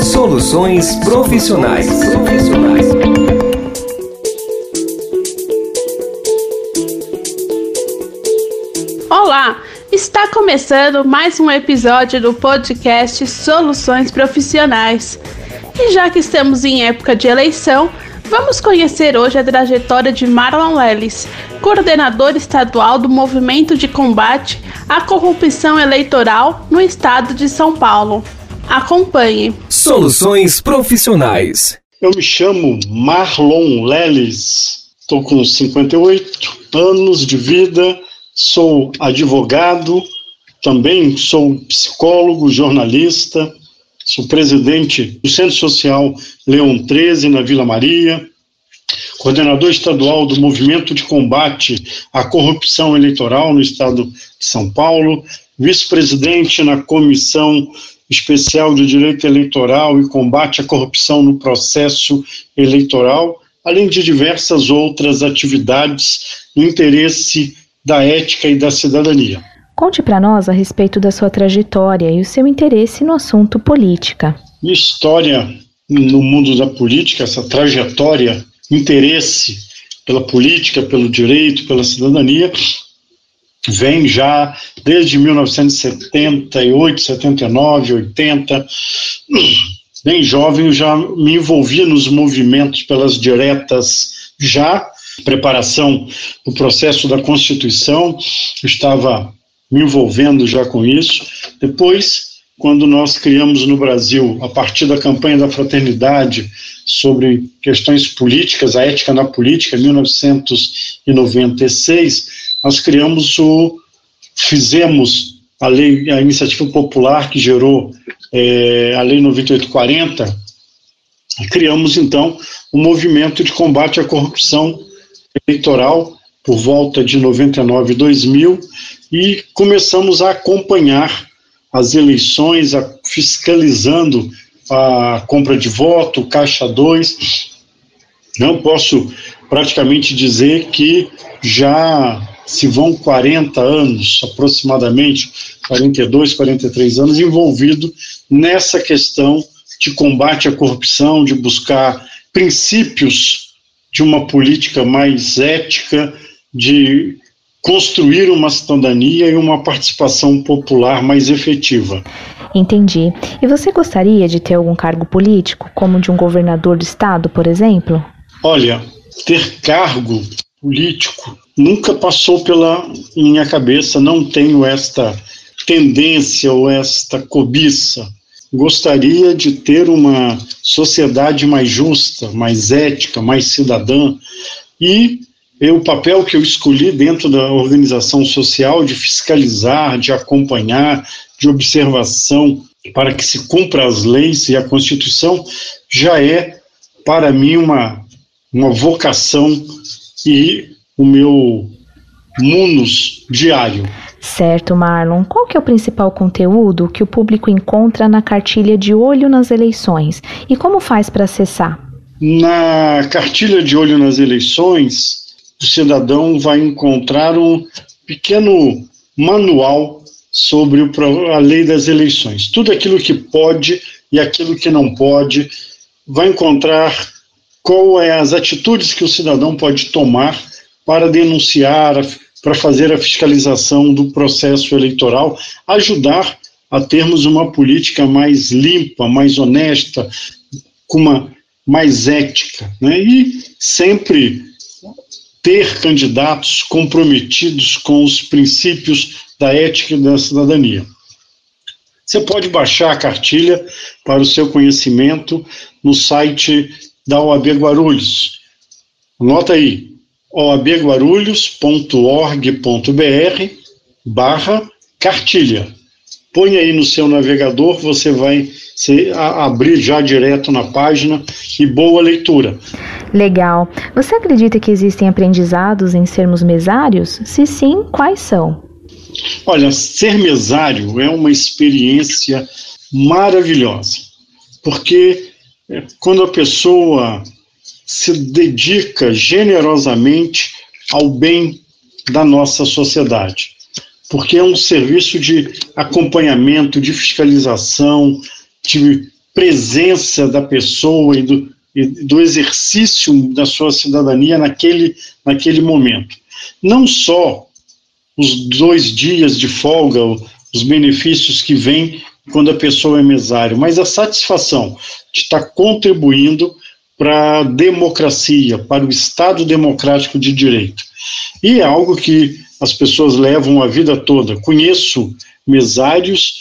Soluções profissionais. profissionais. Olá, está começando mais um episódio do podcast Soluções Profissionais. E já que estamos em época de eleição, vamos conhecer hoje a trajetória de Marlon Lelis, coordenador estadual do Movimento de Combate à Corrupção Eleitoral no estado de São Paulo. Acompanhe. Soluções profissionais. Eu me chamo Marlon Leles, estou com 58 anos de vida, sou advogado, também sou psicólogo, jornalista, sou presidente do Centro Social Leão 13 na Vila Maria, coordenador estadual do Movimento de Combate à Corrupção Eleitoral no estado de São Paulo, vice-presidente na Comissão Especial de Direito Eleitoral e Combate à Corrupção no Processo Eleitoral, além de diversas outras atividades no interesse da ética e da cidadania. Conte para nós a respeito da sua trajetória e o seu interesse no assunto política. Minha história no mundo da política, essa trajetória, interesse pela política, pelo direito, pela cidadania, vem já desde 1978, 79, 80. Bem jovem, já me envolvi nos movimentos pelas diretas já, preparação do processo da Constituição, estava me envolvendo já com isso. Depois, quando nós criamos no Brasil, a partir da campanha da fraternidade sobre questões políticas, a ética na política, 1996, nós criamos o, fizemos a lei, a iniciativa popular que gerou é, a lei 9840, e criamos então o um movimento de combate à corrupção eleitoral por volta de 99 e 2000 e começamos a acompanhar as eleições, a, fiscalizando a compra de voto, caixa 2. Não posso praticamente dizer que já se vão 40 anos, aproximadamente 42, 43 anos, envolvido nessa questão de combate à corrupção, de buscar princípios de uma política mais ética, de construir uma cidadania e uma participação popular mais efetiva. Entendi. E você gostaria de ter algum cargo político, como de um governador do estado, por exemplo? Olha, ter cargo político nunca passou pela minha cabeça, não tenho esta tendência ou esta cobiça. Gostaria de ter uma sociedade mais justa, mais ética, mais cidadã e e o papel que eu escolhi dentro da organização social de fiscalizar, de acompanhar, de observação para que se cumpra as leis e a Constituição já é para mim uma, uma vocação e o meu munus diário. Certo, Marlon. Qual que é o principal conteúdo que o público encontra na cartilha de olho nas eleições e como faz para acessar? Na cartilha de olho nas eleições, o cidadão vai encontrar um pequeno manual sobre a lei das eleições. Tudo aquilo que pode e aquilo que não pode, vai encontrar qual é as atitudes que o cidadão pode tomar para denunciar, para fazer a fiscalização do processo eleitoral, ajudar a termos uma política mais limpa, mais honesta, com uma mais ética, né? E sempre ter candidatos comprometidos com os princípios da ética e da cidadania. Você pode baixar a cartilha para o seu conhecimento no site da OAB Guarulhos. Anota aí, oabguarulhos.org.br barra cartilha. Põe aí no seu navegador, você vai se, a, abrir já direto na página e boa leitura. Legal. Você acredita que existem aprendizados em sermos mesários? Se sim, quais são? Olha, ser mesário é uma experiência maravilhosa, porque quando a pessoa se dedica generosamente ao bem da nossa sociedade, porque é um serviço de acompanhamento, de fiscalização, de presença da pessoa e do, e do exercício da sua cidadania naquele, naquele momento. Não só os dois dias de folga, os benefícios que vêm quando a pessoa é mesário, mas a satisfação de estar contribuindo para a democracia, para o Estado democrático de direito. E é algo que as pessoas levam a vida toda. Conheço mesários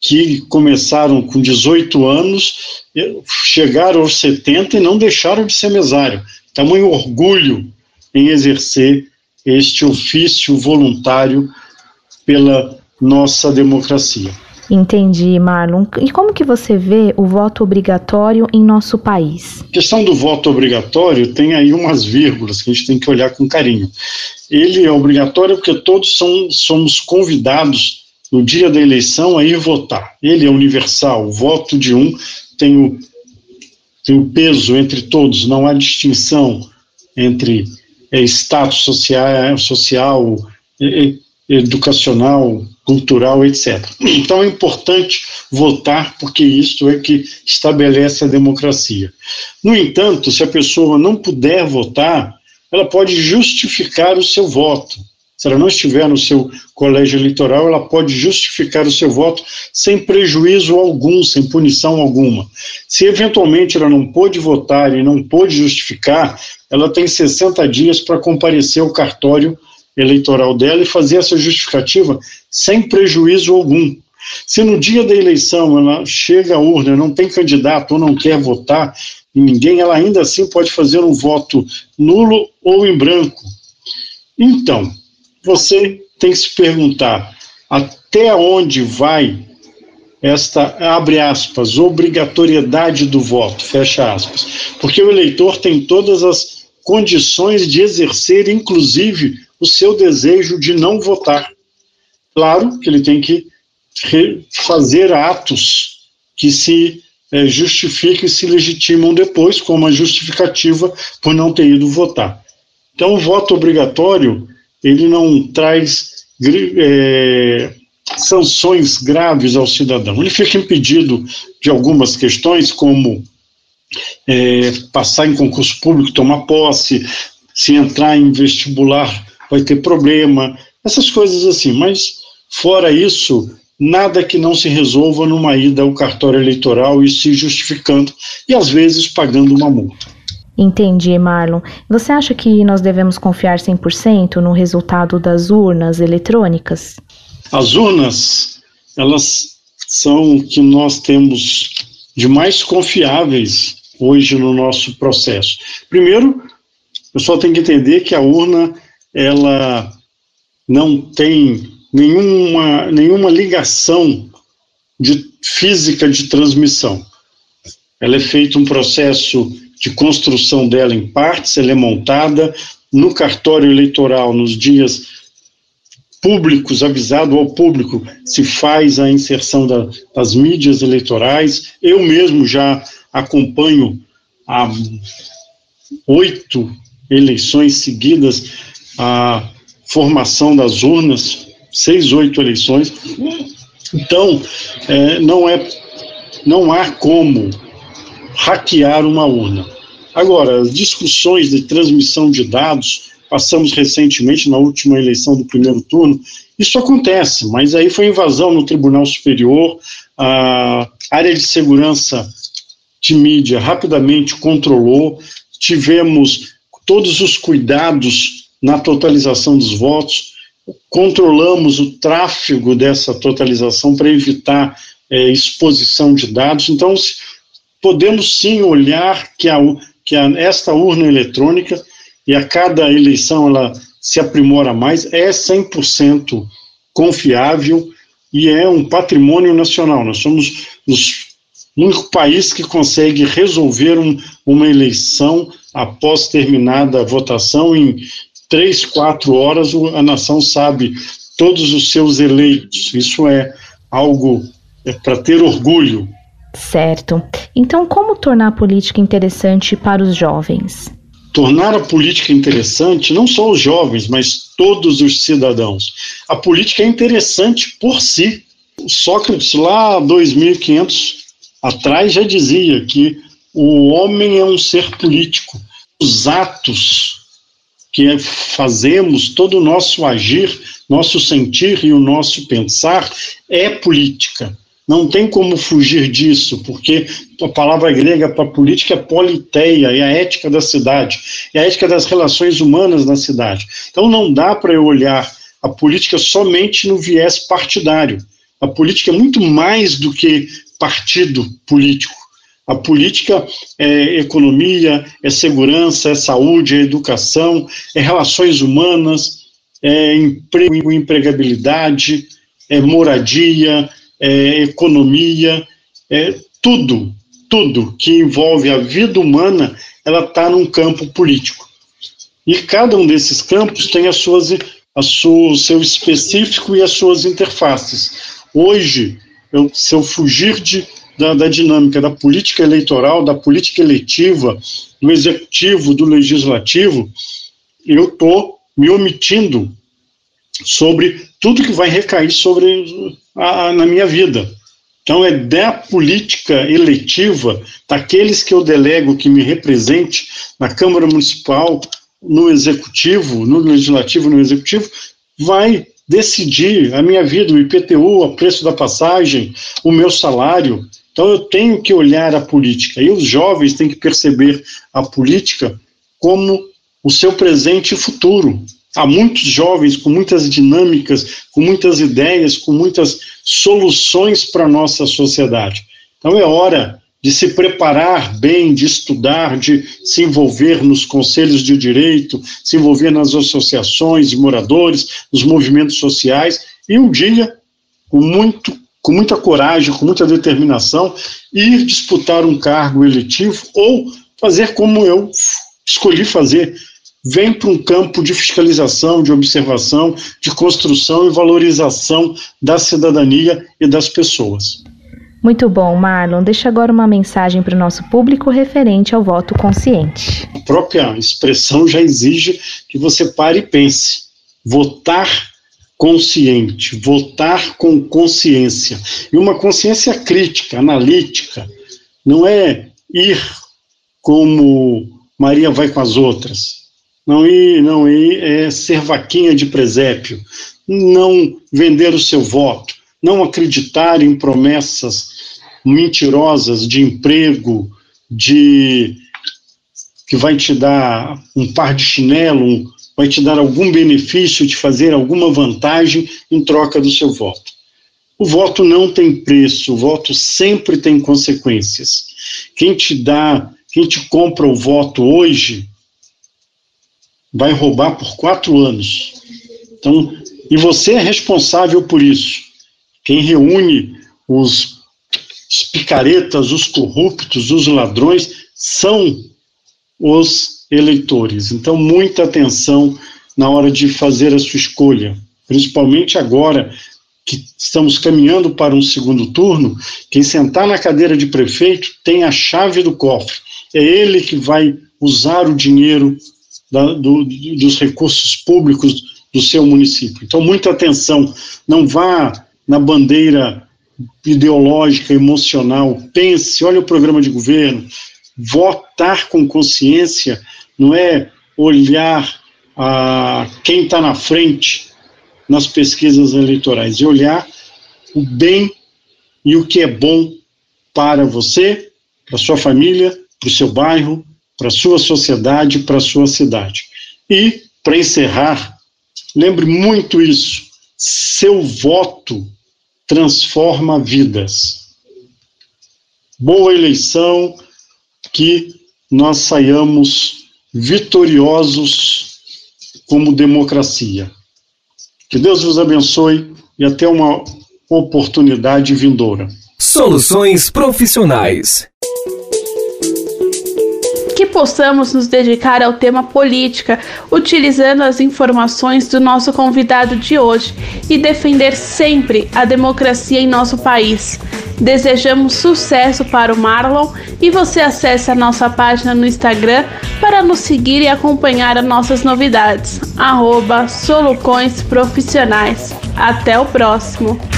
que começaram com 18 anos, chegaram aos 70 e não deixaram de ser mesário. Tamanho orgulho em exercer este ofício voluntário pela nossa democracia. Entendi, Marlon. E como que você vê o voto obrigatório em nosso país? A questão do voto obrigatório tem aí umas vírgulas que a gente tem que olhar com carinho. Ele é obrigatório porque todos são, somos convidados no dia da eleição a ir votar. Ele é universal, o voto de um tem o, tem o peso entre todos, não há distinção entre é, status social, social é, educacional, cultural, etc. Então é importante votar, porque isso é que estabelece a democracia. No entanto, se a pessoa não puder votar, ela pode justificar o seu voto. Se ela não estiver no seu colégio eleitoral, ela pode justificar o seu voto sem prejuízo algum, sem punição alguma. Se eventualmente ela não pôde votar e não pôde justificar, ela tem 60 dias para comparecer ao cartório eleitoral dela e fazer essa justificativa sem prejuízo algum. Se no dia da eleição ela chega à urna, não tem candidato ou não quer votar em ninguém, ela ainda assim pode fazer um voto nulo ou em branco. Então, você tem que se perguntar até onde vai esta, abre aspas, obrigatoriedade do voto, fecha aspas. Porque o eleitor tem todas as condições de exercer, inclusive, o seu desejo de não votar. Claro que ele tem que fazer atos que se é, justifiquem e se legitimam depois, como a justificativa por não ter ido votar. Então, o voto obrigatório, ele não traz é, sanções graves ao cidadão. Ele fica impedido de algumas questões, como é, passar em concurso público, tomar posse, se entrar em vestibular vai ter problema, essas coisas assim. Mas, fora isso, nada que não se resolva numa ida ao cartório eleitoral e se justificando, e às vezes pagando uma multa. Entendi, Marlon. Você acha que nós devemos confiar 100% no resultado das urnas eletrônicas? As urnas, elas são o que nós temos de mais confiáveis hoje no nosso processo. Primeiro, o pessoal tem que entender que a urna ela não tem nenhuma, nenhuma ligação de física de transmissão. Ela é feito um processo de construção dela em partes, ela é montada no cartório eleitoral nos dias públicos, avisado ao público, se faz a inserção da, das mídias eleitorais. Eu mesmo já acompanho há oito eleições seguidas a formação das urnas, seis, oito eleições. Então, é, não, é, não há como hackear uma urna. Agora, as discussões de transmissão de dados, passamos recentemente na última eleição do primeiro turno, isso acontece, mas aí foi invasão no Tribunal Superior, a área de segurança de mídia rapidamente controlou, tivemos todos os cuidados na totalização dos votos, controlamos o tráfego dessa totalização para evitar é, exposição de dados. Então, podemos sim olhar que, a, que a, esta urna eletrônica, e a cada eleição ela se aprimora mais, é 100% confiável e é um patrimônio nacional. Nós somos os o único país que consegue resolver um, uma eleição após terminada a votação em três, quatro horas, a nação sabe todos os seus eleitos. Isso é algo é para ter orgulho. Certo. Então, como tornar a política interessante para os jovens? Tornar a política interessante não só os jovens, mas todos os cidadãos. A política é interessante por si. Sócrates, lá 2500 atrás já dizia que o homem é um ser político. Os atos que fazemos, todo o nosso agir, nosso sentir e o nosso pensar é política. Não tem como fugir disso, porque a palavra grega para política é politeia, é a ética da cidade, é a ética das relações humanas na cidade. Então não dá para eu olhar a política somente no viés partidário. A política é muito mais do que partido político. A política é economia, é segurança, é saúde, é educação, é relações humanas, é emprego empregabilidade, é moradia, é economia, é tudo, tudo que envolve a vida humana, ela está num campo político. E cada um desses campos tem as suas, a sua, seu específico e as suas interfaces. Hoje, eu, se eu fugir de, da, da dinâmica da política eleitoral, da política eletiva, do executivo, do legislativo, eu estou me omitindo sobre tudo que vai recair sobre a, a, na minha vida. Então, é da política eletiva, daqueles que eu delego que me represente na Câmara Municipal, no Executivo, no Legislativo, no Executivo, vai decidir a minha vida, o IPTU, o preço da passagem, o meu salário. Então, eu tenho que olhar a política. E os jovens têm que perceber a política como o seu presente e futuro. Há muitos jovens com muitas dinâmicas, com muitas ideias, com muitas soluções para a nossa sociedade. Então é hora de se preparar bem, de estudar, de se envolver nos conselhos de direito, se envolver nas associações de moradores, nos movimentos sociais, e um dia, com, muito, com muita coragem, com muita determinação, ir disputar um cargo eletivo ou fazer como eu escolhi fazer, vem para um campo de fiscalização, de observação, de construção e valorização da cidadania e das pessoas. Muito bom, Marlon. Deixa agora uma mensagem para o nosso público referente ao voto consciente. A própria expressão já exige que você pare e pense. Votar consciente, votar com consciência. E uma consciência crítica, analítica. Não é ir como Maria vai com as outras não ir, não ir é ser vaquinha de presépio, não vender o seu voto, não acreditar em promessas mentirosas de emprego, de que vai te dar um par de chinelo, vai te dar algum benefício de fazer alguma vantagem em troca do seu voto. O voto não tem preço, o voto sempre tem consequências. Quem te dá, quem te compra o voto hoje, vai roubar por quatro anos. Então, e você é responsável por isso. Quem reúne os, os picaretas, os corruptos, os ladrões, são os eleitores. Então, muita atenção na hora de fazer a sua escolha, principalmente agora que estamos caminhando para um segundo turno. Quem sentar na cadeira de prefeito tem a chave do cofre. É ele que vai usar o dinheiro da, do, dos recursos públicos do seu município. Então, muita atenção, não vá na bandeira ideológica, emocional, pense, olha o programa de governo, votar com consciência não é olhar a quem está na frente nas pesquisas eleitorais, é olhar o bem e o que é bom para você, para sua família, para o seu bairro, para a sua sociedade, para a sua cidade. E, para encerrar, lembre muito isso: seu voto transforma vidas. Boa eleição, que nós saiamos vitoriosos como democracia. Que Deus vos abençoe e até uma oportunidade vindoura. Soluções profissionais possamos nos dedicar ao tema política, utilizando as informações do nosso convidado de hoje e defender sempre a democracia em nosso país. Desejamos sucesso para o Marlon e você acesse a nossa página no Instagram para nos seguir e acompanhar as nossas novidades. Arroba Solucões Profissionais. Até o próximo!